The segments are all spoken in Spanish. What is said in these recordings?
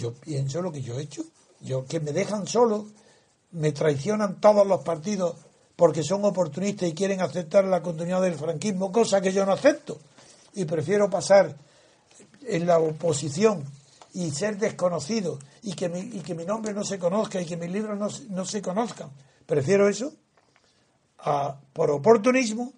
Yo pienso lo que yo he hecho. Yo que me dejan solo, me traicionan todos los partidos porque son oportunistas y quieren aceptar la continuidad del franquismo, cosa que yo no acepto. Y prefiero pasar en la oposición y ser desconocido y que mi, y que mi nombre no se conozca y que mis libros no, no se conozcan. Prefiero eso a, por oportunismo,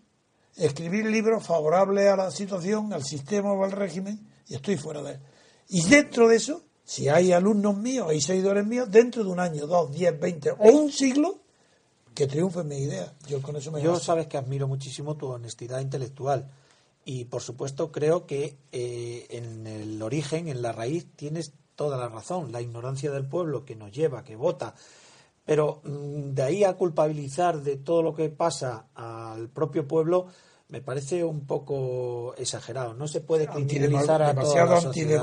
escribir libros favorables a la situación, al sistema o al régimen y estoy fuera de él. Y dentro de eso, si hay alumnos míos, hay seguidores míos, dentro de un año, dos, diez, veinte o un siglo, que triunfen mi idea. Yo con eso me Yo sabes que admiro muchísimo tu honestidad intelectual y por supuesto creo que eh, en el origen, en la raíz, tienes toda la razón. La ignorancia del pueblo que nos lleva, que vota. Pero mm, de ahí a culpabilizar de todo lo que pasa al propio pueblo, me parece un poco exagerado. No se puede criminalizar a toda la sociedad.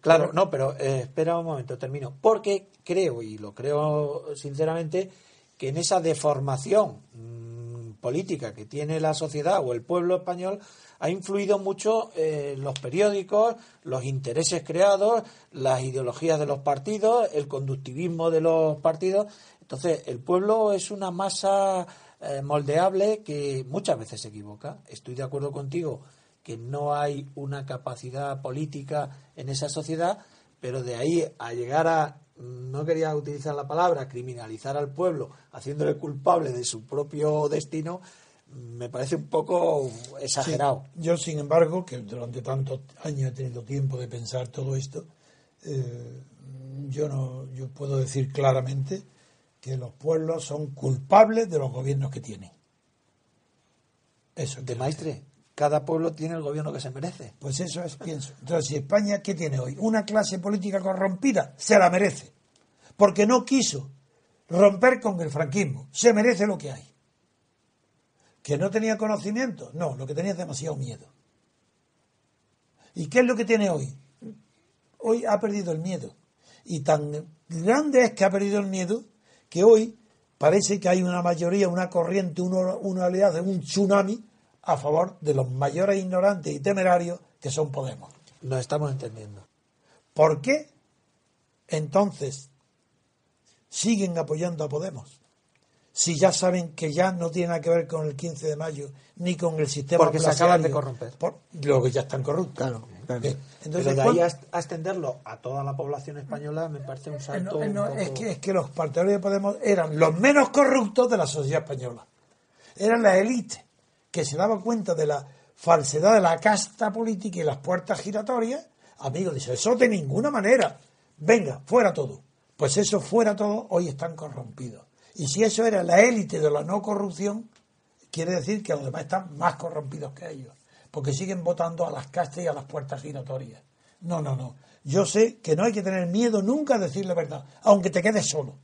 Claro, no, pero eh, espera un momento, termino. Porque creo, y lo creo sinceramente, que en esa deformación mm, política que tiene la sociedad o el pueblo español ha influido mucho eh, los periódicos, los intereses creados, las ideologías de los partidos, el conductivismo de los partidos. Entonces, el pueblo es una masa eh, moldeable que muchas veces se equivoca. Estoy de acuerdo contigo que no hay una capacidad política en esa sociedad, pero de ahí a llegar a, no quería utilizar la palabra, criminalizar al pueblo, haciéndole culpable de su propio destino, me parece un poco exagerado. yo, sin embargo, que durante tantos años he tenido tiempo de pensar todo esto, eh, yo no, yo puedo decir claramente que los pueblos son culpables de los gobiernos que tienen. Eso. De maestre, cada pueblo tiene el gobierno que se merece. Pues eso es, pienso. Entonces, si España, ¿qué tiene hoy? Una clase política corrompida, se la merece. Porque no quiso romper con el franquismo. Se merece lo que hay. ¿Que no tenía conocimiento? No, lo que tenía es demasiado miedo. ¿Y qué es lo que tiene hoy? Hoy ha perdido el miedo. Y tan grande es que ha perdido el miedo que hoy parece que hay una mayoría, una corriente, una, una oleada, un tsunami a favor de los mayores ignorantes y temerarios que son Podemos. Lo estamos entendiendo. ¿Por qué entonces siguen apoyando a Podemos? si ya saben que ya no tiene nada que ver con el 15 de mayo ni con el sistema porque se acaban de corromper por, lo que ya están corruptos claro, entonces de ahí a, extenderlo a toda la población española me parece un salto es que es que los partidarios de Podemos eran los menos corruptos de la sociedad española. Eran la élite que se daba cuenta de la falsedad de la casta política y las puertas giratorias amigos dice eso de ninguna manera. Venga fuera todo pues eso fuera todo hoy están corrompidos. Y si eso era la élite de la no corrupción, quiere decir que los demás están más corrompidos que ellos, porque siguen votando a las castas y a las puertas giratorias. No, no, no. Yo sé que no hay que tener miedo nunca a decir la verdad, aunque te quedes solo.